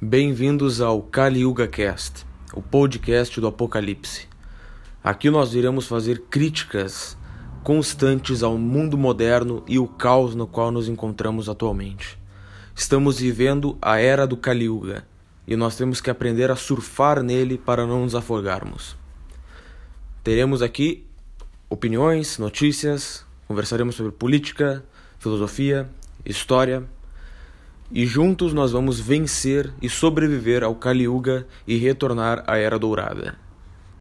Bem-vindos ao Kali Yuga Cast, o podcast do Apocalipse. Aqui nós iremos fazer críticas constantes ao mundo moderno e o caos no qual nos encontramos atualmente. Estamos vivendo a era do Kali Yuga e nós temos que aprender a surfar nele para não nos afogarmos. Teremos aqui opiniões, notícias, conversaremos sobre política, filosofia, história e juntos nós vamos vencer e sobreviver ao Kali e retornar à Era Dourada.